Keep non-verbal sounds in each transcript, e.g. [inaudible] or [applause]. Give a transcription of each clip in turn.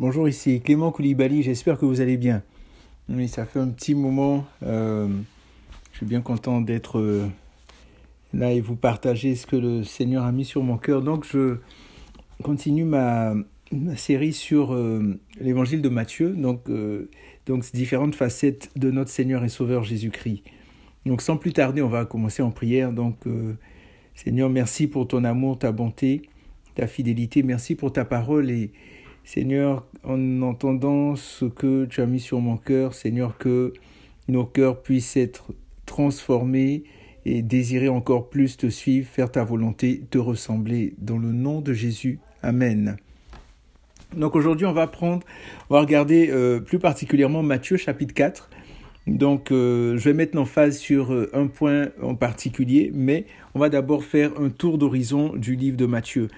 Bonjour, ici Clément Koulibaly, j'espère que vous allez bien. Oui, ça fait un petit moment, euh, je suis bien content d'être euh, là et vous partager ce que le Seigneur a mis sur mon cœur. Donc je continue ma, série sur euh, l'évangile de Matthieu, donc, donc différentes facettes de notre Seigneur et Sauveur Jésus-Christ. Donc sans plus tarder, on va commencer en prière. Donc Seigneur, merci pour ton amour, ta bonté, ta fidélité, merci pour ta parole et Seigneur, en entendant ce que tu as mis sur mon cœur, Seigneur, que nos cœurs puissent être transformés et désirer encore plus te suivre, faire ta volonté, te ressembler. Dans le nom de Jésus. Amen. Donc aujourd'hui, on va prendre, on va regarder euh, plus particulièrement Matthieu chapitre 4. Donc euh, je vais mettre en phase sur euh, un point en particulier, mais on va d'abord faire un tour d'horizon du livre de Matthieu.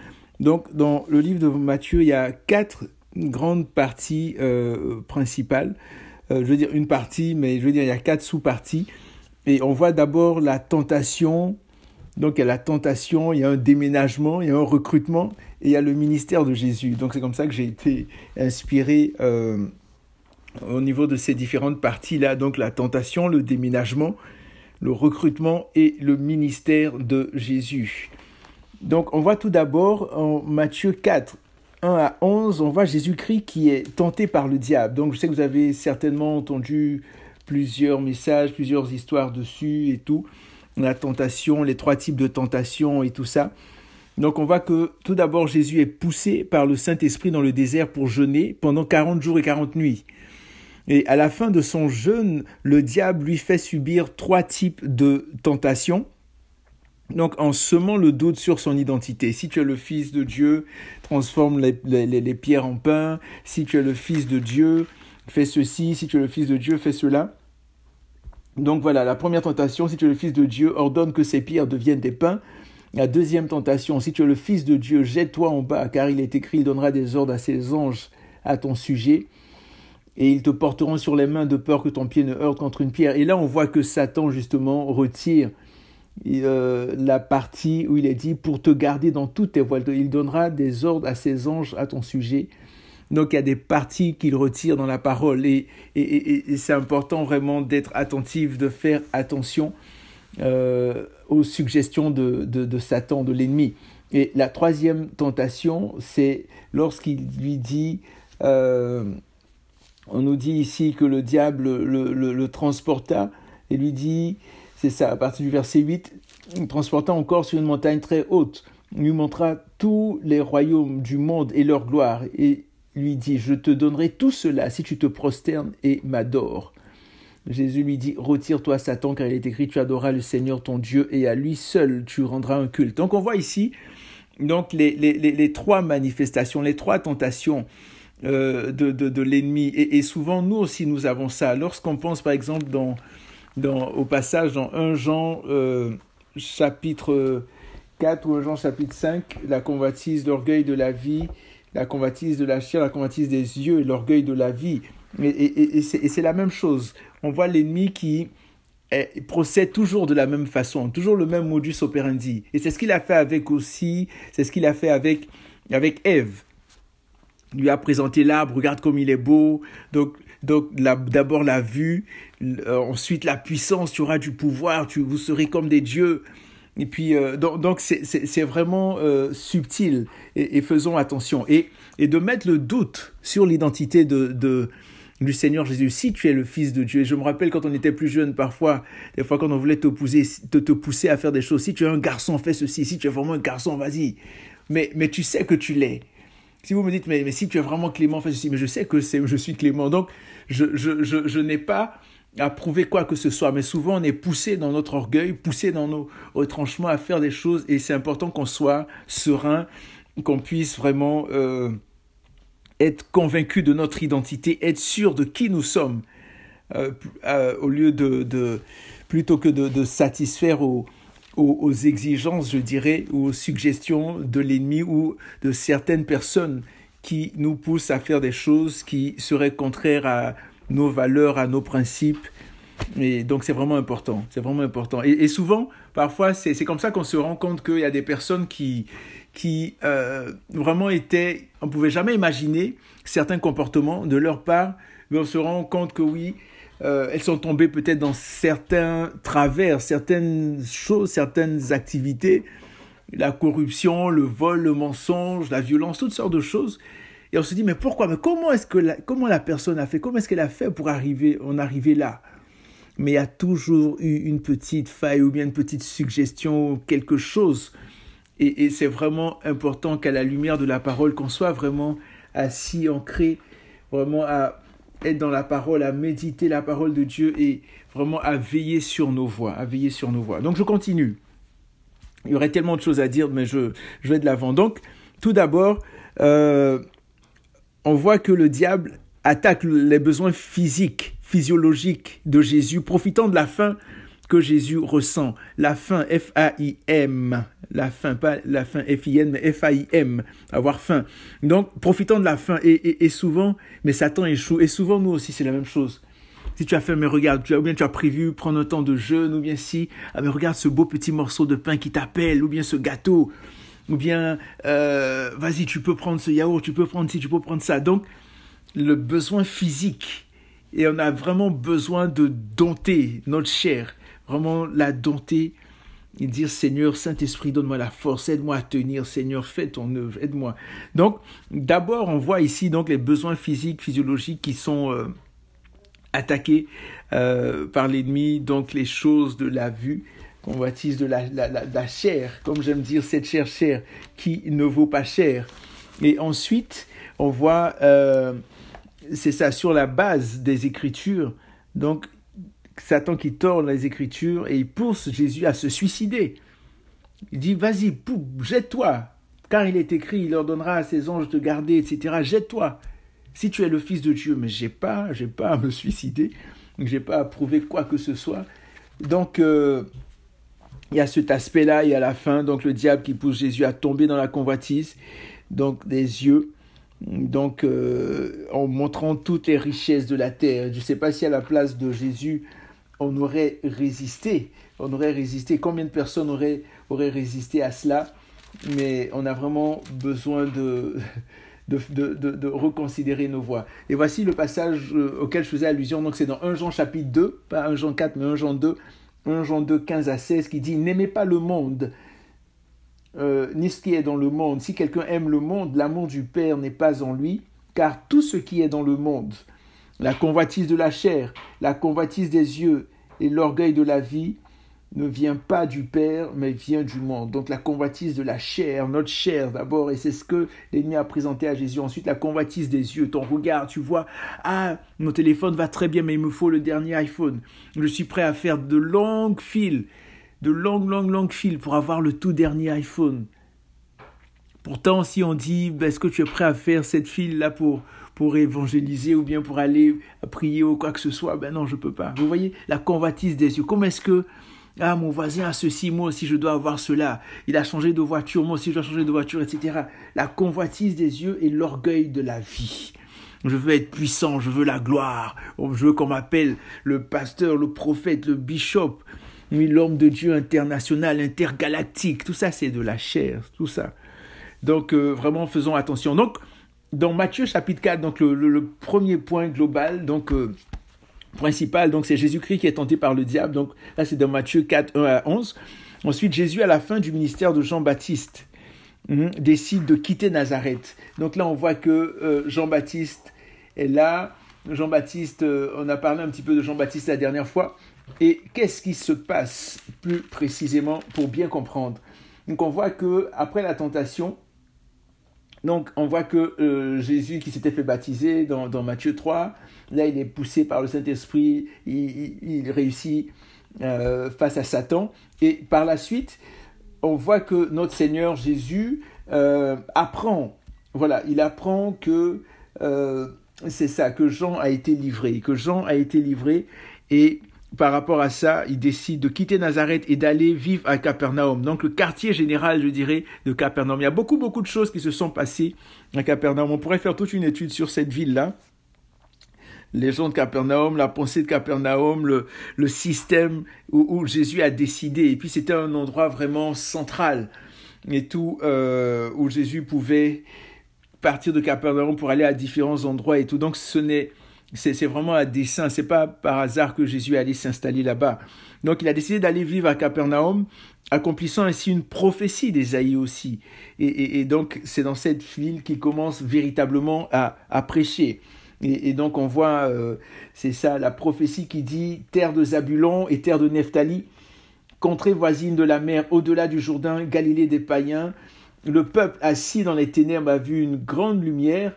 Donc, dans le livre de Matthieu, il y a quatre grandes parties euh, principales. Euh, je veux dire une partie, mais je veux dire il y a quatre sous-parties. Et on voit d'abord la tentation. Donc, il y a la tentation, il y a un déménagement, il y a un recrutement, et il y a le ministère de Jésus. Donc, c'est comme ça que j'ai été inspiré euh, au niveau de ces différentes parties-là. Donc, la tentation, le déménagement, le recrutement et le ministère de Jésus. Donc on voit tout d'abord en Matthieu 4, 1 à 11, on voit Jésus-Christ qui est tenté par le diable. Donc je sais que vous avez certainement entendu plusieurs messages, plusieurs histoires dessus et tout. La tentation, les trois types de tentation et tout ça. Donc on voit que tout d'abord Jésus est poussé par le Saint-Esprit dans le désert pour jeûner pendant 40 jours et 40 nuits. Et à la fin de son jeûne, le diable lui fait subir trois types de tentations. Donc en semant le doute sur son identité, si tu es le fils de Dieu, transforme les, pierres en pain, si tu es le fils de Dieu, fais ceci, si tu es le fils de Dieu, fais cela. Donc voilà, la première tentation, si tu es le fils de Dieu, ordonne que ces pierres deviennent des pains. La deuxième tentation, si tu es le fils de Dieu, jette-toi en bas, car il est écrit, il donnera des ordres à ses anges à ton sujet, et ils te porteront sur les mains de peur que ton pied ne heurte contre une pierre. Et là, on voit que Satan, justement, retire euh, la partie où il est dit pour te garder dans toutes tes voiles. Il donnera des ordres à ses anges à ton sujet. Donc il y a des parties qu'il retire dans la parole et, c'est important vraiment d'être attentif, de faire attention euh, aux suggestions de, Satan, de l'ennemi. Et la troisième tentation, c'est lorsqu'il lui dit, euh, on nous dit ici que le diable le, le, le transporta et lui dit, c'est ça, à partir du verset 8, transportant encore sur une montagne très haute, lui montra tous les royaumes du monde et leur gloire, et lui dit, je te donnerai tout cela si tu te prosternes et m'adores. Jésus lui dit, retire-toi Satan, car il est écrit, tu adoreras le Seigneur ton Dieu, et à lui seul tu rendras un culte. Donc on voit ici donc les, les, les, trois manifestations, les trois tentations euh, de, de, de l'ennemi. Et, et, souvent, nous aussi, nous avons ça. Lorsqu'on pense, par exemple, dans, dans, au passage dans 1 Jean euh, chapitre 4 ou 1 Jean chapitre 5, la convoitise, l'orgueil de la vie, la convoitise de la chair, la convoitise des yeux l'orgueil de la vie. Et, et, et c'est la même chose. On voit l'ennemi qui procède toujours de la même façon, toujours le même modus operandi. Et c'est ce qu'il a fait avec aussi, c'est ce qu'il a fait avec, avec Ève. Il lui a présenté l'arbre, regarde comme il est beau. Donc donc d'abord la vue, euh, ensuite la puissance, tu auras du pouvoir, tu, vous serez comme des dieux. Et puis, euh, donc c'est vraiment euh, subtil et, faisons attention. Et, et de mettre le doute sur l'identité de, de, du Seigneur Jésus, si tu es le Fils de Dieu. Et je me rappelle quand on était plus jeune, parfois, des fois quand on voulait te pousser, te, te pousser à faire des choses, si tu es un garçon, fais ceci, si tu es vraiment un garçon, vas-y. Mais, mais tu sais que tu l'es. Si vous me dites, mais, si tu es vraiment Clément, fais ceci, mais je sais que je suis Clément. Donc, je, je, je, je n'ai pas à prouver quoi que ce soit, mais souvent on est poussé dans notre orgueil, poussé dans nos retranchements à faire des choses, et c'est important qu'on soit serein, qu'on puisse vraiment euh, être convaincu de notre identité, être sûr de qui nous sommes, euh, euh, au lieu de, plutôt que de, de satisfaire aux, aux, aux, exigences, je dirais, aux suggestions de l'ennemi ou de certaines personnes qui nous pousse à faire des choses qui seraient contraires à nos valeurs, à nos principes. Et donc c'est vraiment important, c'est vraiment important. Et, souvent, parfois, c'est comme ça qu'on se rend compte qu'il y a des personnes qui, qui euh, vraiment étaient, on pouvait jamais imaginer certains comportements de leur part, mais on se rend compte que oui, euh, elles sont tombées peut-être dans certains travers, certaines choses, certaines activités, la corruption, le vol, le mensonge, la violence, toutes sortes de choses. Et on se dit, mais pourquoi? Mais comment est-ce que la, comment la personne a fait? Comment est-ce qu'elle a fait pour arriver, en arriver là? Mais il y a toujours eu une petite faille ou bien une petite suggestion, quelque chose. Et, et c'est vraiment important qu'à la lumière de la parole, qu'on soit vraiment assis, ancré, vraiment à être dans la parole, à méditer la parole de Dieu et vraiment à veiller sur nos voix, à veiller sur nos voix. Donc je continue. Il y aurait tellement de choses à dire, mais je, je vais de l'avant. Donc, tout d'abord, euh, on voit que le diable attaque les besoins physiques, physiologiques de Jésus, profitant de la faim que Jésus ressent. La faim, F-A-I-M. La faim, pas la faim F-I-N, mais F-A-I-M. Avoir faim. Donc, profitant de la faim. Et, et, souvent, mais Satan échoue. Et souvent, nous aussi, c'est la même chose. Si tu as fait, mais regarde, tu as, ou bien tu as prévu prendre un temps de jeûne, ou bien si, ah, mais regarde ce beau petit morceau de pain qui t'appelle, ou bien ce gâteau, ou bien, euh, vas-y, tu peux prendre ce yaourt, tu peux prendre ci, tu peux prendre ça. Donc, le besoin physique, et on a vraiment besoin de dompter notre chair vraiment la dompter et dire Seigneur, Saint-Esprit, donne-moi la force, aide-moi à tenir, Seigneur, fais ton œuvre, aide-moi. Donc, d'abord, on voit ici donc les besoins physiques, physiologiques qui sont euh, attaqués euh, par l'ennemi, donc les choses de la vue, convoitise de la, la, la, chair, comme j'aime dire, cette chair chair qui ne vaut pas cher. Et ensuite, on voit, euh, c'est ça, sur la base des Écritures, donc Satan qui tord les Écritures et il pousse Jésus à se suicider. Il dit, vas-y, jette-toi, car il est écrit, il ordonnera à ses anges de garder, etc. Jette-toi. Si tu es le Fils de Dieu, mais j'ai pas, j'ai pas à me suicider, j'ai pas à prouver quoi que ce soit. Donc, euh, il y a cet aspect-là, et à la fin, donc le diable qui pousse Jésus à tomber dans la convoitise, donc des yeux, donc euh, en montrant toutes les richesses de la terre. Je ne sais pas si à la place de Jésus, on aurait résisté. On aurait résisté. Combien de personnes auraient, auraient résisté à cela? Mais on a vraiment besoin de, [laughs] de, de, de, reconsidérer nos voix. Et voici le passage euh, auquel je faisais allusion. Donc c'est dans 1 Jean chapitre 2, pas 1 Jean 4, mais 1 Jean 2, 1 Jean 2, 15 à 16, qui dit N'aimez pas le monde, euh, ni ce qui est dans le monde. Si quelqu'un aime le monde, l'amour du Père n'est pas en lui, car tout ce qui est dans le monde, la convoitise de la chair, la convoitise des yeux et l'orgueil de la vie ne vient pas du Père, mais vient du monde. Donc la convoitise de la chair, notre chair d'abord, et c'est ce que l'ennemi a présenté à Jésus. Ensuite, la convoitise des yeux, ton regard, tu vois, ah, mon téléphone va très bien, mais il me faut le dernier iPhone. Je suis prêt à faire de longues files, de longues, longues, longues files pour avoir le tout dernier iPhone. Pourtant, si on dit, ben, est-ce que tu es prêt à faire cette file-là pour, pour évangéliser ou bien pour aller prier ou quoi que ce soit, ben non, je peux pas. Vous voyez la convoitise des yeux. Comment est-ce que ah, mon voisin a ceci, moi aussi je dois avoir cela. Il a changé de voiture, moi aussi je dois changer de voiture, etc. La convoitise des yeux et l'orgueil de la vie. Je veux être puissant, je veux la gloire. Je veux qu'on m'appelle le pasteur, le prophète, le bishop, l'homme de Dieu international, intergalactique. Tout ça, c'est de la chair, tout ça. Donc, euh, vraiment, faisons attention. Donc, dans Matthieu chapitre 4, donc le, premier point global, donc euh, principal, donc c'est Jésus-Christ qui est tenté par le diable. Donc là, c'est dans Matthieu 4, 1 à 11. Ensuite, Jésus, à la fin du ministère de Jean-Baptiste, mhm, décide de quitter Nazareth. Donc là, on voit que euh, Jean-Baptiste est là. Jean-Baptiste, on a parlé un petit peu de Jean-Baptiste la dernière fois. Et qu'est-ce qui se passe plus précisément pour bien comprendre? Donc on voit que après la tentation, donc, on voit que euh, Jésus qui s'était fait baptiser dans, Matthieu 3, là, il est poussé par le Saint-Esprit, il, réussit euh, face à Satan. Et par la suite, on voit que notre Seigneur Jésus euh, apprend, voilà, il apprend que c'est ça, que Jean a été livré, que Jean a été livré et par rapport à ça, il décide de quitter Nazareth et d'aller vivre à Capernaum. Donc le quartier général, je dirais, de Capernaum. Il y a beaucoup, beaucoup de choses qui se sont passées à Capernaum. On pourrait faire toute une étude sur cette ville-là. Les gens de Capernaum, la pensée de Capernaum, le, système où, Jésus a décidé. Et puis c'était un endroit vraiment central et tout, euh, où Jésus pouvait partir de Capernaum pour aller à différents endroits et tout. Donc ce n'est c'est vraiment un dessein, c'est pas par hasard que Jésus est allé s'installer là-bas. Donc il a décidé d'aller vivre à Capernaum, accomplissant ainsi une prophétie d'Ésaïe aussi. Et, donc c'est dans cette ville qu'il commence véritablement à, prêcher. Et, donc on voit, euh, c'est ça, la prophétie qui dit terre de Zabulon et terre de Nephtali, contrée voisine de la mer, au-delà du Jourdain, Galilée des païens. Le peuple assis dans les ténèbres a vu une grande lumière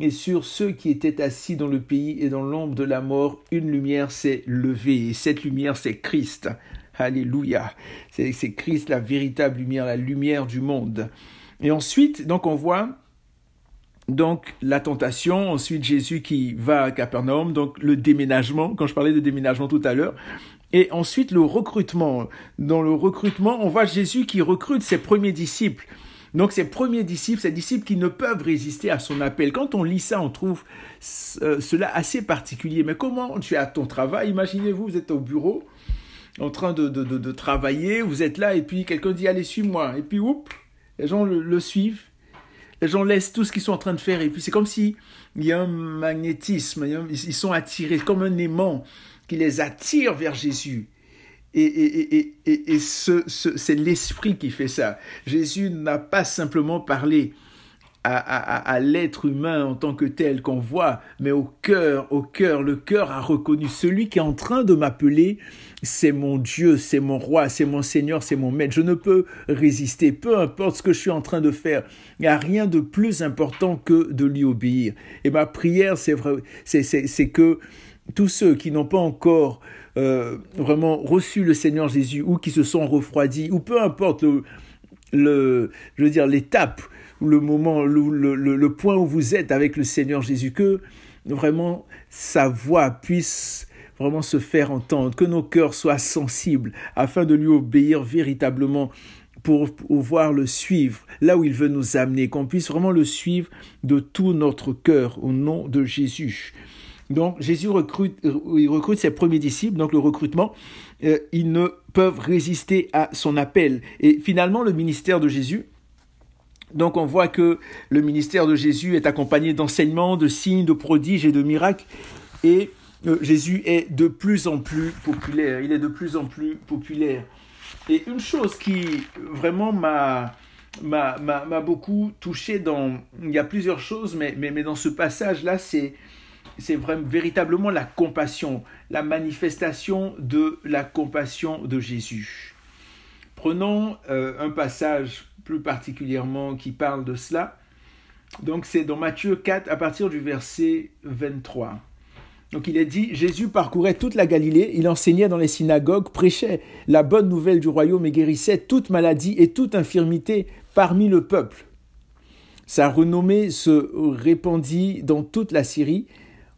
et sur ceux qui étaient assis dans le pays et dans l'ombre de la mort, une lumière s'est levée. Et cette lumière, c'est Christ. Alléluia. C'est Christ, la véritable lumière, la lumière du monde. Et ensuite, donc on voit donc la tentation, ensuite Jésus qui va à Capernaum, donc le déménagement, quand je parlais de déménagement tout à l'heure, et ensuite le recrutement. Dans le recrutement, on voit Jésus qui recrute ses premiers disciples. Donc ces premiers disciples, ces disciples qui ne peuvent résister à son appel. Quand on lit ça, on trouve euh, cela assez particulier. Mais comment tu es à ton travail? Imaginez-vous, vous êtes au bureau en train de, de, travailler, vous êtes là et puis quelqu'un dit allez suis-moi. Et puis oups, les gens le, suivent. Les gens laissent tout ce qu'ils sont en train de faire et puis c'est comme si il y a un magnétisme, ils sont attirés comme un aimant qui les attire vers Jésus. Et, et, et, et ce, c'est l'esprit qui fait ça. Jésus n'a pas simplement parlé à, l'être humain en tant que tel qu'on voit, mais au cœur, au cœur, le cœur a reconnu celui qui est en train de m'appeler, c'est mon Dieu, c'est mon roi, c'est mon Seigneur, c'est mon maître. Je ne peux résister, peu importe ce que je suis en train de faire. Il n'y a rien de plus important que de lui obéir. Et ma prière, c'est vrai, c'est que tous ceux qui n'ont pas encore euh, vraiment reçu le Seigneur Jésus ou qui se sont refroidis ou peu importe le, le je veux dire l'étape ou le moment le, le, le, point où vous êtes avec le Seigneur Jésus que vraiment sa voix puisse vraiment se faire entendre que nos cœurs soient sensibles afin de lui obéir véritablement pour pouvoir le suivre là où il veut nous amener, qu'on puisse vraiment le suivre de tout notre cœur au nom de Jésus. Donc Jésus recrute, euh, recrute ses premiers disciples, donc le recrutement, euh, ils ne peuvent résister à son appel. Et finalement, le ministère de Jésus, donc on voit que le ministère de Jésus est accompagné d'enseignements, de signes, de prodiges et de miracles. Et euh, Jésus est de plus en plus populaire. Il est de plus en plus populaire. Et une chose qui vraiment m'a beaucoup touché dans il y a plusieurs choses mais mais, mais dans ce passage là c'est c'est vraiment véritablement la compassion, la manifestation de la compassion de Jésus. Prenons euh, un passage plus particulièrement qui parle de cela. Donc c'est dans Matthieu 4 à partir du verset 23. Donc il est dit, Jésus parcourait toute la Galilée, il enseignait dans les synagogues, prêchait la bonne nouvelle du royaume et guérissait toute maladie et toute infirmité parmi le peuple. Sa renommée se répandit dans toute la Syrie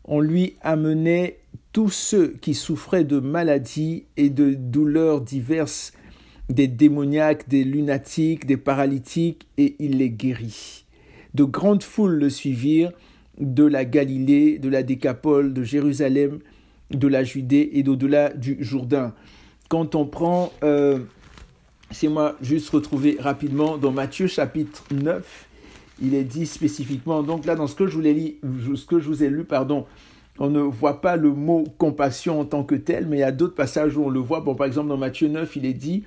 on lui amenait tous ceux qui souffraient de maladies et de douleurs diverses, des démoniaques, des lunatiques, des paralytiques, et il les guérit. De grandes foules le suivirent de la Galilée, de la Décapole, de Jérusalem, de la Judée et d'au-delà du Jourdain. Quand on prend, euh, c'est moi juste retrouver rapidement dans Matthieu chapitre 9, il est dit spécifiquement, donc là dans ce que je vous, ai lu, pardon, on ne voit pas le mot compassion en tant que tel, mais il y a d'autres passages où on le voit. Bon, par exemple, dans Matthieu 9, il est dit,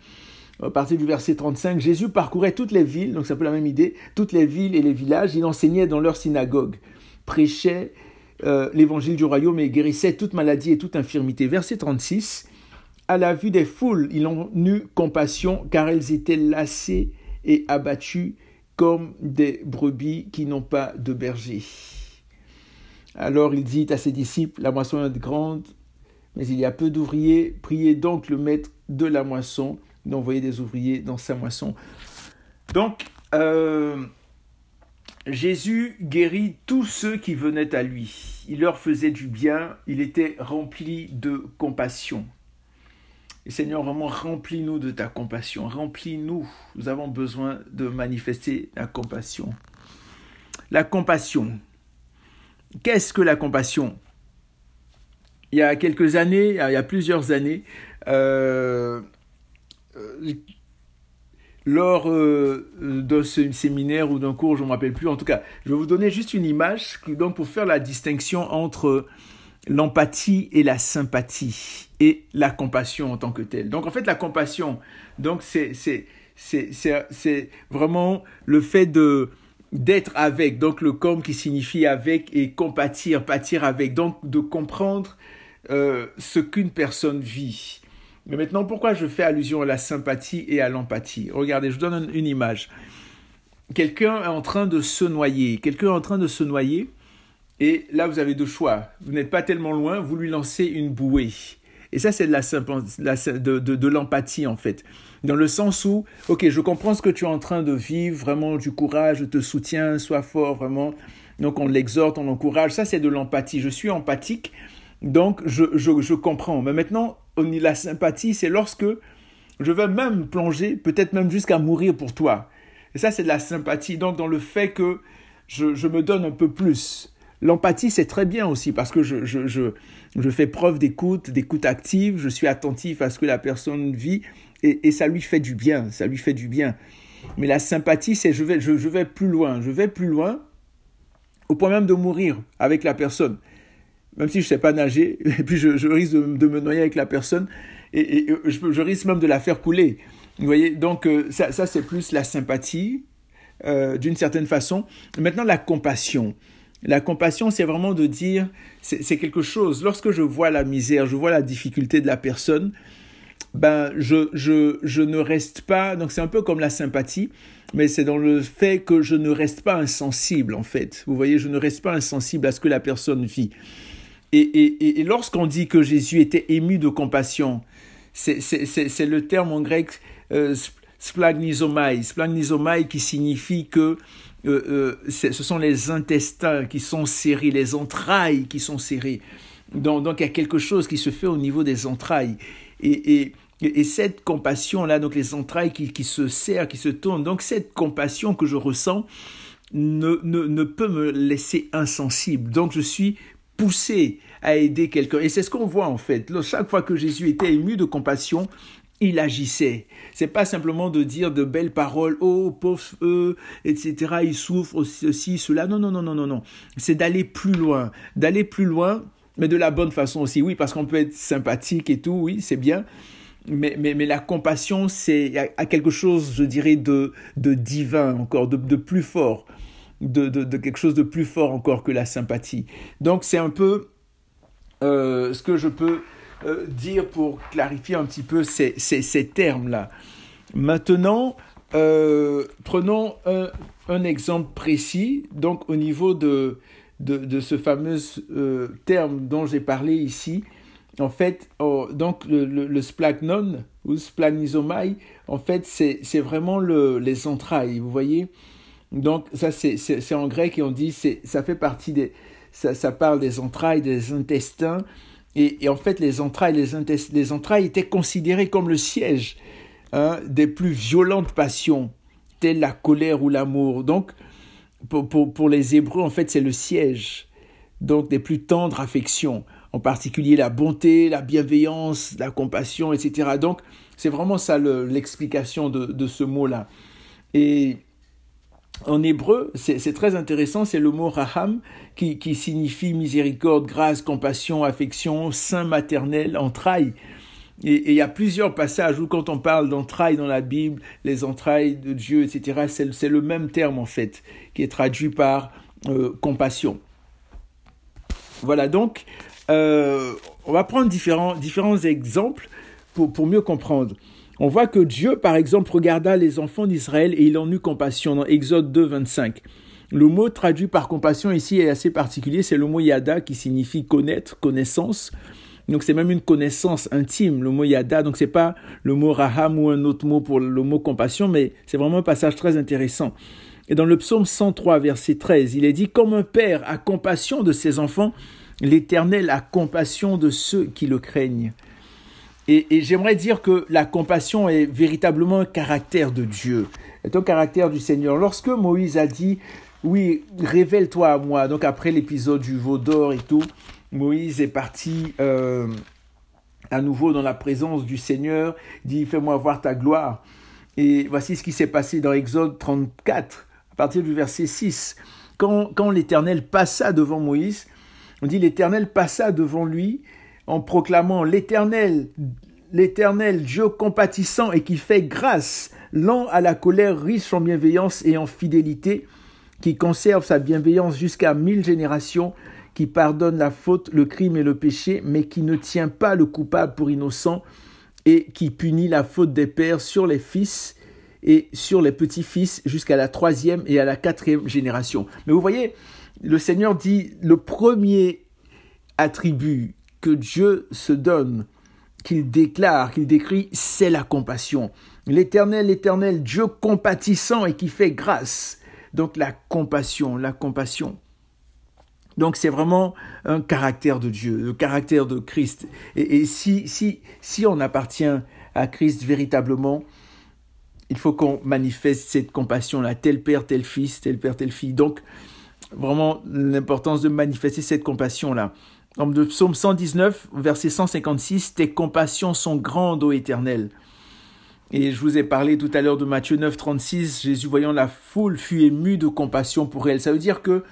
à partir du verset 35, Jésus parcourait toutes les villes, donc c'est un peu la même idée, toutes les villes et les villages, il enseignait dans leurs synagogues, prêchait euh, l'évangile du royaume et guérissait toute maladie et toute infirmité. Verset 36, à la vue des foules, il en eut compassion, car elles étaient lassées et abattues comme des brebis qui n'ont pas de berger. Alors il dit à ses disciples, la moisson est grande, mais il y a peu d'ouvriers, priez donc le maître de la moisson d'envoyer des ouvriers dans sa moisson. Donc, euh, Jésus guérit tous ceux qui venaient à lui. Il leur faisait du bien, il était rempli de compassion. Et Seigneur, vraiment remplis-nous de ta compassion, remplis-nous. Nous avons besoin de manifester la compassion. La compassion. Qu'est-ce que la compassion? Il y a quelques années, il y a plusieurs années, euh, lors euh, d'un séminaire ou d'un cours, je ne me rappelle plus. En tout cas, je vais vous donner juste une image donc pour faire la distinction entre l'empathie et la sympathie et la compassion en tant que telle. Donc en fait, la compassion, donc c'est c'est c'est vraiment le fait de d'être avec, donc le com qui signifie avec et compatir, pâtir avec, donc de comprendre euh, ce qu'une personne vit. Mais maintenant, pourquoi je fais allusion à la sympathie et à l'empathie? Regardez, je vous donne une image. Quelqu'un est en train de se noyer. Quelqu'un est en train de se noyer. Et là, vous avez deux choix. Vous n'êtes pas tellement loin, vous lui lancez une bouée. Et ça, c'est de la, de, l'empathie, en fait. Dans le sens où, ok, je comprends ce que tu es en train de vivre, vraiment du courage, je te soutiens, sois fort, vraiment. Donc, on l'exhorte, on l'encourage. Ça, c'est de l'empathie. Je suis empathique, donc je, je, comprends. Mais maintenant, la sympathie, c'est lorsque je veux même plonger, peut-être même jusqu'à mourir pour toi. Et ça, c'est de la sympathie. Donc, dans le fait que je, je me donne un peu plus. L'empathie, c'est très bien aussi parce que je, je, je, je fais preuve d'écoute, d'écoute active, je suis attentif à ce que la personne vit et, et, ça lui fait du bien, ça lui fait du bien. Mais la sympathie, c'est je vais, je, je vais plus loin, je vais plus loin au point même de mourir avec la personne même si je ne sais pas nager, [laughs] et puis je, risque de, me noyer avec la personne, et, je, risque même de la faire couler. Vous voyez, donc euh, ça, c'est plus la sympathie, euh, d'une certaine façon. Maintenant, la compassion. La compassion, c'est vraiment de dire, c'est quelque chose, lorsque je vois la misère, je vois la difficulté de la personne, ben, je, je, je ne reste pas, donc c'est un peu comme la sympathie, mais c'est dans le fait que je ne reste pas insensible, en fait. Vous voyez, je ne reste pas insensible à ce que la personne vit. Et, et, et lorsqu'on dit que Jésus était ému de compassion, c'est le terme en grec euh, splagnizomai, splagnizomai qui signifie que euh, euh, ce sont les intestins qui sont serrés, les entrailles qui sont serrées. Donc, il y a quelque chose qui se fait au niveau des entrailles. Et, et, et cette compassion-là, donc les entrailles qui, qui, se serrent, qui se tournent, donc cette compassion que je ressens ne, ne, ne peut me laisser insensible. Donc je suis poussé à aider quelqu'un. Et c'est ce qu'on voit en fait. Chaque fois que Jésus était ému de compassion, il agissait. C'est pas simplement de dire de belles paroles, oh pauvre eux, etc. Ils souffrent ceci, cela. Non, non, non, non, non, non. C'est d'aller plus loin, d'aller plus loin, mais de la bonne façon aussi. Oui, parce qu'on peut être sympathique et tout, oui, c'est bien. Mais, mais, la compassion, c'est à quelque chose, je dirais, de, de divin encore, de, de plus fort de, de, quelque chose de plus fort encore que la sympathie. Donc c'est un peu euh, ce que je peux euh, dire pour clarifier un petit peu ces, ces, ces termes-là. Maintenant, euh, prenons un, un, exemple précis, donc au niveau de, de, de ce fameux terme dont j'ai parlé ici. En fait, oh, donc le, le, le, splagnon ou splanizomai, en fait, c'est vraiment le, les entrailles, vous voyez donc ça c'est en grec et on dit ça fait partie des ça, ça, parle des entrailles, des intestins et, en fait les entrailles les, les, entrailles étaient considérées comme le siège hein, des plus violentes passions telles la colère ou l'amour. Donc pour, pour, pour les Hébreux en fait c'est le siège donc des plus tendres affections en particulier la bonté, la bienveillance, la compassion, etc. Donc c'est vraiment ça l'explication de, de ce mot-là. Et en hébreu, c'est très intéressant, c'est le mot raham qui, qui, signifie miséricorde, grâce, compassion, affection, sein maternel, entrailles. Et il y a plusieurs passages où quand on parle d'entrailles dans la Bible, les entrailles de Dieu, etc., c'est le même terme en fait, qui est traduit par euh, compassion. Voilà, donc euh, on va prendre différents, différents exemples pour, pour mieux comprendre. On voit que Dieu, par exemple, regarda les enfants d'Israël et il en eut compassion dans Exode 2, 25. Le mot traduit par compassion ici est assez particulier, c'est le mot yada qui signifie connaître, connaissance. Donc c'est même une connaissance intime, le mot yada. Donc c'est pas le mot raham ou un autre mot pour le mot compassion, mais c'est vraiment un passage très intéressant. Et dans le psaume 103, verset 13, il est dit, comme un père a compassion de ses enfants, l'Éternel a compassion de ceux qui le craignent. Et, j'aimerais dire que la compassion est véritablement un caractère de Dieu, est un caractère du Seigneur. Lorsque Moïse a dit, oui, révèle-toi à moi, donc après l'épisode du veau d'or et tout, Moïse est parti euh, à nouveau dans la présence du Seigneur, dit, fais-moi voir ta gloire. Et voici ce qui s'est passé dans Exode 34, à partir du verset 6. Quand, quand l'Éternel passa devant Moïse, on dit l'Éternel passa devant lui en proclamant l'Éternel, l'Éternel, Dieu compatissant et qui fait grâce, lent à la colère, riche en bienveillance et en fidélité, qui conserve sa bienveillance jusqu'à mille générations, qui pardonne la faute, le crime et le péché, mais qui ne tient pas le coupable pour innocent, et qui punit la faute des pères sur les fils et sur les petits-fils jusqu'à la troisième et à la quatrième génération. Mais vous voyez, le Seigneur dit le premier attribut que Dieu se donne, qu'il déclare, qu'il décrit, c'est la compassion. L'éternel, l'éternel, Dieu compatissant et qui fait grâce. Donc la compassion, la compassion. Donc c'est vraiment un caractère de Dieu, le caractère de Christ. Et, si, si, si on appartient à Christ véritablement, il faut qu'on manifeste cette compassion-là, tel père, tel fils, tel père, telle fille. Donc vraiment l'importance de manifester cette compassion-là. Psaume 119, verset 156, Tes compassions sont grandes, ô Éternel. Et je vous ai parlé tout à l'heure de Matthieu 9, 36, Jésus voyant la foule fut ému de compassion pour elle. Ça veut dire que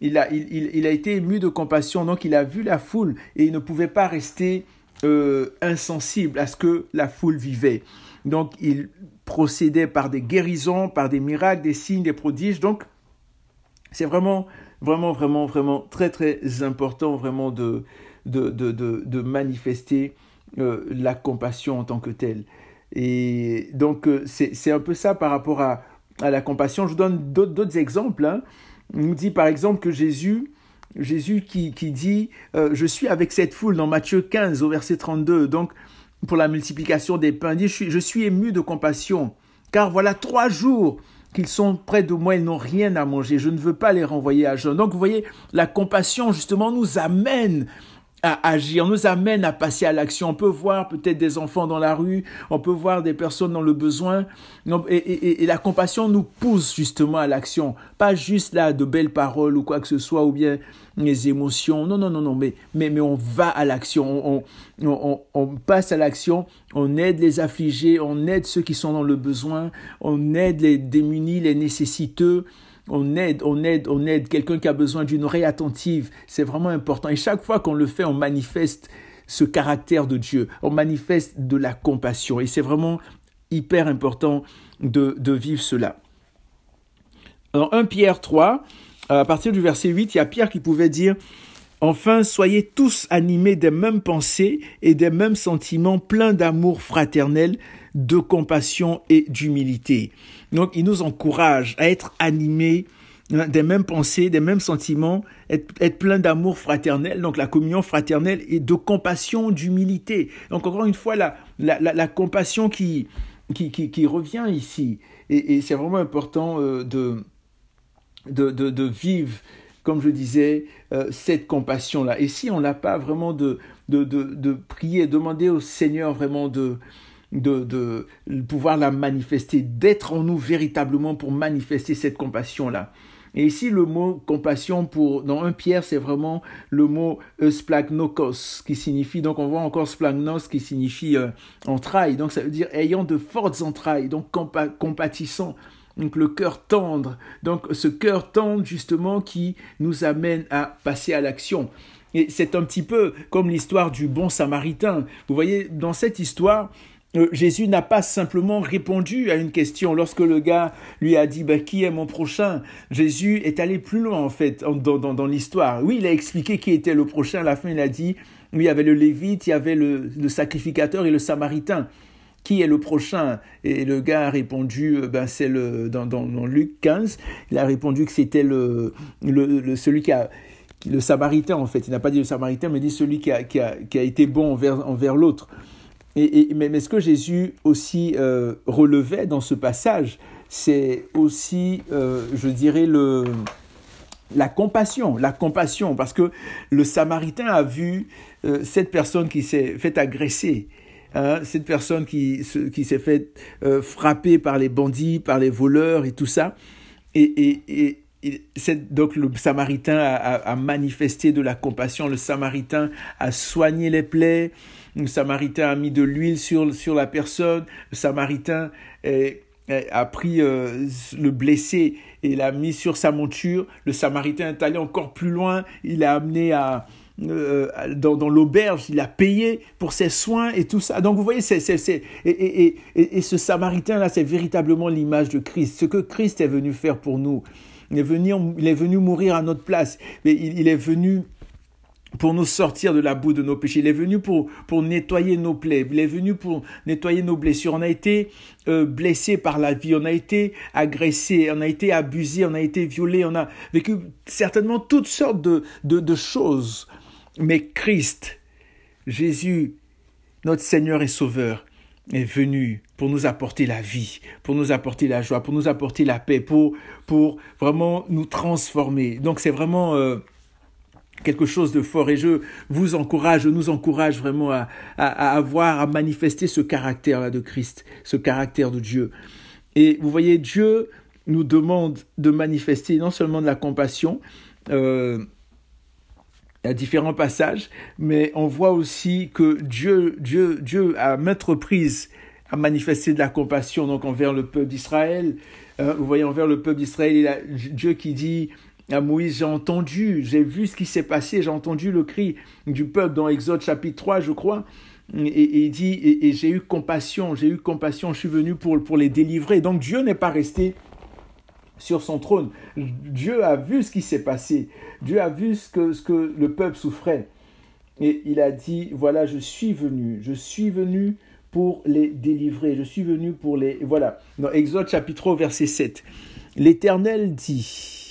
il a, il, a été ému de compassion, donc il a vu la foule et il ne pouvait pas rester euh, insensible à ce que la foule vivait. Donc il procédait par des guérisons, par des miracles, des signes, des prodiges. Donc c'est vraiment, vraiment, vraiment, vraiment très, très important vraiment de, de, de, de, manifester euh, la compassion en tant que telle. Et donc, euh, c'est un peu ça par rapport à, à la compassion. Je vous donne d'autres exemples. Hein. On nous dit par exemple que Jésus, Jésus qui, qui dit euh, Je suis avec cette foule dans Matthieu 15 au verset 32. Donc, pour la multiplication des pains, dit je suis, je suis ému de compassion, car voilà trois jours qu'ils sont près de moi, ils n'ont rien à manger. Je ne veux pas les renvoyer à jeûne. Donc, vous voyez, la compassion, justement, nous amène à agir, nous amène à passer à l'action. On peut voir peut-être des enfants dans la rue, on peut voir des personnes dans le besoin, et, la compassion nous pousse justement à l'action. Pas juste là de belles paroles ou quoi que ce soit, ou bien les émotions. Non, non, non, non, mais, mais, mais on va à l'action, on, on, on, passe à l'action, on aide les affligés, on aide ceux qui sont dans le besoin, on aide les démunis, les nécessiteux, on aide, on aide, on aide quelqu'un qui a besoin d'une oreille attentive. C'est vraiment important. Et chaque fois qu'on le fait, on manifeste ce caractère de Dieu. On manifeste de la compassion. Et c'est vraiment hyper important de, vivre cela. Dans 1 Pierre 3, à partir du verset 8, il y a Pierre qui pouvait dire Enfin, soyez tous animés des mêmes pensées et des mêmes sentiments pleins d'amour fraternel, de compassion et d'humilité. Donc, il nous encourage à être animés hein, des mêmes pensées, des mêmes sentiments, être, être plein d'amour fraternel, donc la communion fraternelle et de compassion, d'humilité. Donc encore une fois, la, la, la, compassion qui, qui, qui, revient ici. Et, c'est vraiment important euh, de, de, de, vivre comme je disais, euh, cette compassion-là. Et si on n'a pas vraiment de, de, de, de, prier, demander au Seigneur vraiment de, de, de pouvoir la manifester, d'être en nous véritablement pour manifester cette compassion-là. Et ici, le mot compassion pour, dans un Pierre, c'est vraiment le mot splagnokos, qui signifie, donc on voit encore splagnos, qui signifie euh, entrailles. Donc ça veut dire ayant de fortes entrailles, donc compatissant, donc le cœur tendre. Donc ce cœur tendre justement qui nous amène à passer à l'action. Et c'est un petit peu comme l'histoire du bon samaritain. Vous voyez, dans cette histoire, euh, Jésus n'a pas simplement répondu à une question lorsque le gars lui a dit bah, qui est mon prochain? Jésus est allé plus loin en fait dans, dans, dans l'histoire. Oui, il a expliqué qui était le prochain. À la fin, il a dit il y avait le Lévite, il y avait le, le sacrificateur et le Samaritain qui est le prochain? Et le gars a répondu, euh, ben c'est le dans, dans, Luc 15, il a répondu que c'était le, le, celui qui a le Samaritain en fait. Il n'a pas dit le Samaritain, mais dit celui qui a, qui a, qui a été bon envers, envers l'autre. Et, et, mais, mais, ce que Jésus aussi euh, relevait dans ce passage, c'est aussi, euh, je dirais, le, la compassion, la compassion, parce que le Samaritain a vu cette personne qui s'est fait agresser Hein, cette personne qui, qui s'est fait euh, frapper par les bandits, par les voleurs et tout ça. Et, et, donc le Samaritain a, manifesté de la compassion, le Samaritain a soigné les plaies, le Samaritain a mis de l'huile sur, sur la personne, le Samaritain a pris euh, le blessé et l'a mis sur sa monture, le Samaritain est allé encore plus loin, il l'a amené à, euh, dans, dans l'auberge, il a payé pour ses soins et tout ça. Donc vous voyez, c'est, c'est, et, et, et, et, ce Samaritain-là, c'est véritablement l'image de Christ, ce que Christ est venu faire pour nous. Il est venu, il est venu mourir à notre place, mais il, il est venu pour nous sortir de la boue de nos péchés. Il est venu pour, pour nettoyer nos plaies. Il est venu pour nettoyer nos blessures. On a été euh, blessé par la vie. On a été agressé. On a été abusé. On a été violé. On a vécu certainement toutes sortes de, de, choses mais Christ, Jésus, notre Seigneur et Sauveur, est venu pour nous apporter la vie, pour nous apporter la joie, pour nous apporter la paix, pour, pour vraiment nous transformer. Donc c'est vraiment euh, quelque chose de fort et je vous encourage, nous encourage vraiment à, à, avoir, à manifester ce caractère-là de Christ, ce caractère de Dieu. Et vous voyez, Dieu nous demande de manifester non seulement de la compassion, euh, a différents passages, mais on voit aussi que Dieu, Dieu, Dieu à maintes reprises a manifesté de la compassion donc envers le peuple d'Israël. Euh, vous voyez envers le peuple d'Israël, il a Dieu qui dit à Moïse, j'ai entendu, j'ai vu ce qui s'est passé, j'ai entendu le cri du peuple dans Exode chapitre 3, je crois. Et, il dit, et, j'ai eu compassion, j'ai eu compassion, je suis venu pour, pour les délivrer. Donc Dieu n'est pas resté sur son trône. Dieu a vu ce qui s'est passé. Dieu a vu ce que, ce que le peuple souffrait. Et il a dit, voilà, je suis venu, je suis venu pour les délivrer, je suis venu pour les... Voilà, dans Exode chapitre 3, verset 7. L'Éternel dit,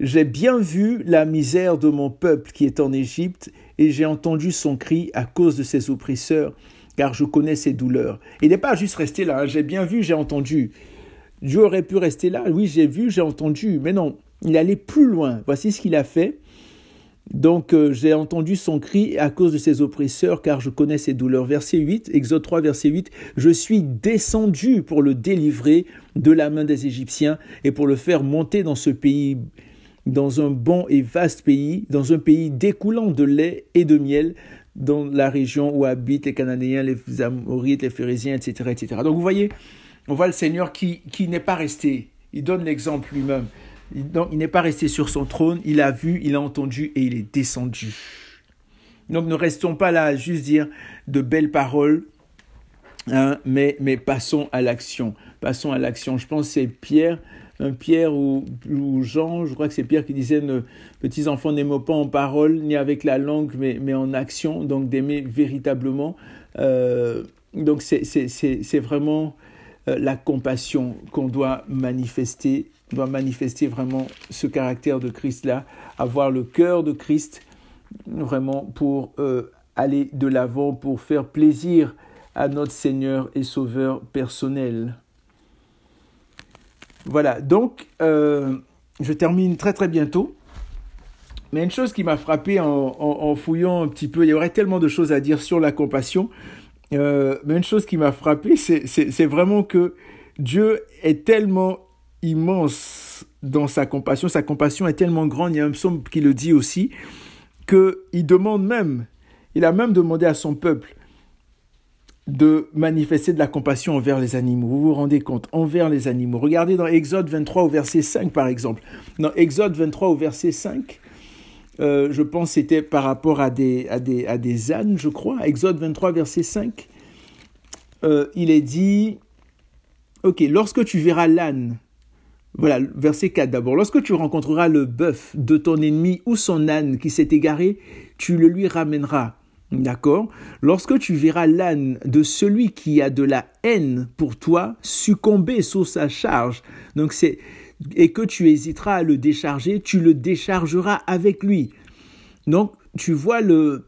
j'ai bien vu la misère de mon peuple qui est en Égypte, et j'ai entendu son cri à cause de ses oppresseurs, car je connais ses douleurs. Il n'est pas juste resté là, hein. j'ai bien vu, j'ai entendu. Dieu aurait pu rester là. Oui, j'ai vu, j'ai entendu. Mais non, il allait plus loin. Voici ce qu'il a fait. Donc euh, j'ai entendu son cri à cause de ses oppresseurs, car je connais ses douleurs. Verset 8, Exode 3, verset 8, Je suis descendu pour le délivrer de la main des Égyptiens et pour le faire monter dans ce pays, dans un bon et vaste pays, dans un pays découlant de lait et de miel, dans la région où habitent les Cananéens, les Amorites, les Phérésiens, etc., etc. Donc vous voyez, on voit le Seigneur qui, qui n'est pas resté. Il donne l'exemple lui-même. Donc, il n'est pas resté sur son trône, il a vu, il a entendu et il est descendu. Donc, ne restons pas là à juste dire de belles paroles, hein, mais, mais passons à l'action. Passons à l'action. Je pense que c'est Pierre, Pierre ou, Jean, je crois que c'est Pierre qui disait Petits enfants, n'aiment pas en parole, ni avec la langue, mais, en action, donc d'aimer véritablement. Euh, donc, c'est vraiment euh, la compassion qu'on doit manifester, doit manifester vraiment ce caractère de Christ-là, avoir le cœur de Christ vraiment pour euh, aller de l'avant, pour faire plaisir à notre Seigneur et Sauveur personnel. Voilà, donc euh, je termine très très bientôt. Mais une chose qui m'a frappé en, fouillant un petit peu, il y aurait tellement de choses à dire sur la compassion, euh, mais une chose qui m'a frappé, c'est vraiment que Dieu est tellement immense dans sa compassion, sa compassion est tellement grande, il y a un psaume qui le dit aussi, qu'il demande même, il a même demandé à son peuple de manifester de la compassion envers les animaux. Vous vous rendez compte Envers les animaux. Regardez dans Exode 23 au verset 5 par exemple. Dans Exode 23 au verset 5, euh, je pense c'était par rapport à des, à, des, ânes, je crois. Exode 23, verset 5. Euh, il est dit, ok, lorsque tu verras l'âne, voilà, verset 4 d'abord, lorsque tu rencontreras le bœuf de ton ennemi ou son âne qui s'est égaré, tu le lui ramèneras. D'accord Lorsque tu verras l'âne de celui qui a de la haine pour toi succomber sous sa charge, donc c'est et que tu hésiteras à le décharger, tu le déchargeras avec lui. Donc, tu vois le...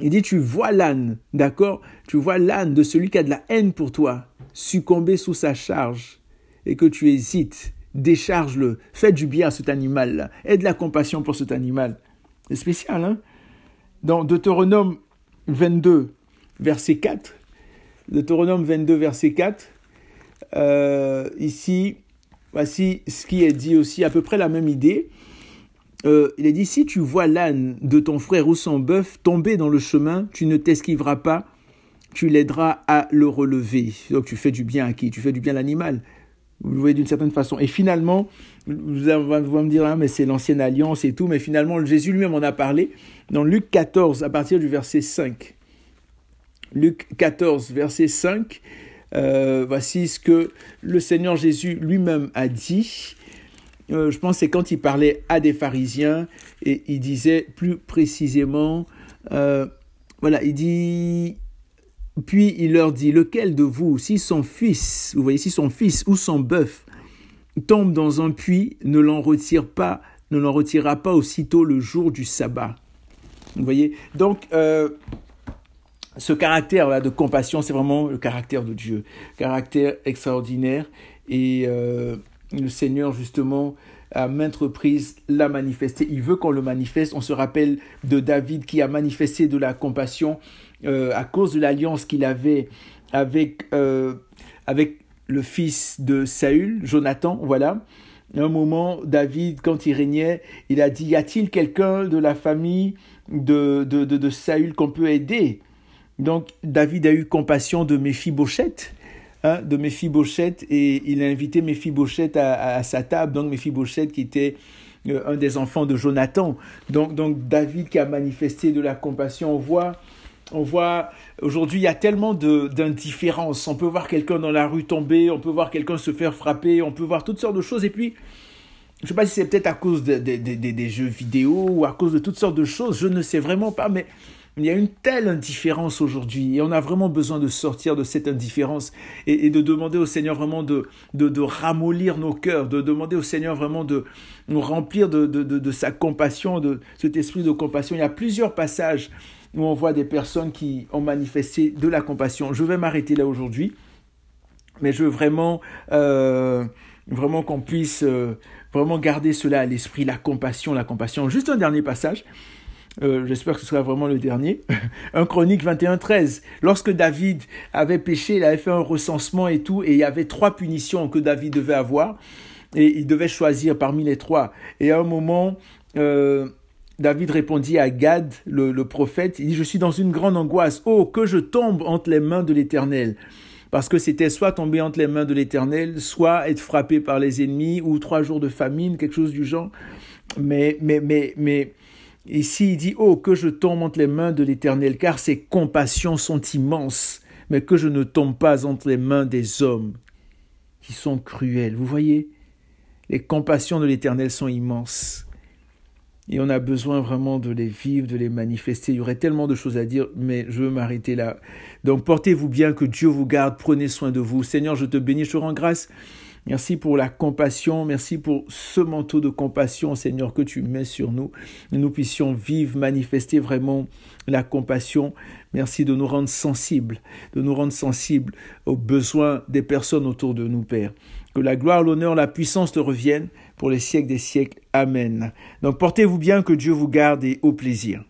Il dit, tu vois l'âne, d'accord Tu vois l'âne de celui qui a de la haine pour toi, succomber sous sa charge, et que tu hésites, décharge-le, fais du bien à cet animal-là, aie de la compassion pour cet animal. C'est spécial, hein? Dans Deutéronome 22, verset 4, Deutéronome 22, verset 4, euh, ici, voici ce qui est dit aussi, à peu près la même idée. Euh, il est dit, si tu vois l'âne de ton frère ou son bœuf tomber dans le chemin, tu ne t'esquiveras pas, tu l'aideras à le relever. Donc tu fais du bien à qui? Tu fais du bien à l'animal. Vous voyez d'une certaine façon. Et finalement, vous allez me dire, ah, mais c'est l'ancienne alliance et tout, mais finalement, Jésus lui-même en a parlé dans Luc 14, à partir du verset 5. Luc 14, verset 5, euh, voici ce que le Seigneur Jésus lui-même a dit. Euh, je pense que c'est quand il parlait à des pharisiens et il disait plus précisément, euh, voilà, il dit, puis il leur dit, lequel de vous, si son fils, vous voyez, si son fils ou son bœuf tombe dans un puits, ne l'en retire pas, ne l'en retirera pas aussitôt le jour du sabbat. Vous voyez Donc, ce caractère-là de compassion, c'est vraiment le caractère de Dieu, caractère extraordinaire. Et euh, le Seigneur, justement, à maintes reprises, l'a manifesté. Il veut qu'on le manifeste. On se rappelle de David qui a manifesté de la compassion euh, à cause de l'alliance qu'il avait avec, euh, avec le fils de Saül, Jonathan, voilà. un moment, David, quand il régnait, il a dit, y a-t-il quelqu'un de la famille de, de, de, de Saül qu'on peut aider donc David a eu compassion de Méphibosheth, hein, de Méphibosheth, et il a invité Méphibosheth à, sa table, donc Méphibosheth qui était euh, un des enfants de Jonathan. Donc, donc David qui a manifesté de la compassion, on voit... On voit aujourd'hui il y a tellement d'indifférence. On peut voir quelqu'un dans la rue tomber, on peut voir quelqu'un se faire frapper, on peut voir toutes sortes de choses. Et puis, je ne sais pas si c'est peut-être à cause des jeux vidéo ou à cause de toutes sortes de choses, je ne sais vraiment pas, mais il y a une telle indifférence aujourd'hui et on a vraiment besoin de sortir de cette indifférence et, de demander au Seigneur vraiment de, de, ramollir nos cœurs, de demander au Seigneur vraiment de nous remplir de, de, sa compassion, de cet esprit de compassion. Il y a plusieurs passages où on voit des personnes qui ont manifesté de la compassion. Je vais m'arrêter là aujourd'hui, mais je veux vraiment, euh, vraiment qu'on puisse euh, vraiment garder cela à l'esprit, la compassion, la compassion. Juste un dernier passage. Euh, j'espère que ce sera vraiment le dernier. [laughs] un Chronique 21, 13. Lorsque David avait péché, il avait fait un recensement et tout, et il y avait trois punitions que David devait avoir, et il devait choisir parmi les trois. Et à un moment, euh, David répondit à Gad, le, prophète, il dit, je suis dans une grande angoisse. Oh, que je tombe entre les mains de l'Éternel. Parce que c'était soit tomber entre les mains de l'Éternel, soit être frappé par les ennemis, ou trois jours de famine, quelque chose du genre. Mais, mais, mais, mais, Ici, il dit, Oh, que je tombe entre les mains de l'Éternel, car ses compassions sont immenses, mais que je ne tombe pas entre les mains des hommes qui sont cruels. Vous voyez, les compassions de l'Éternel sont immenses. Et on a besoin vraiment de les vivre, de les manifester. Il y aurait tellement de choses à dire, mais je veux m'arrêter là. Donc portez-vous bien, que Dieu vous garde, prenez soin de vous. Seigneur, je te bénis, je te rends grâce Merci pour la compassion, merci pour ce manteau de compassion, Seigneur, que tu mets sur nous. Nous puissions vivre, manifester vraiment la compassion. Merci de nous rendre sensibles, de nous rendre sensibles aux besoins des personnes autour de nous, Père. Que la gloire, l'honneur, la puissance te reviennent pour les siècles des siècles. Amen. Donc portez-vous bien, que Dieu vous garde et au plaisir.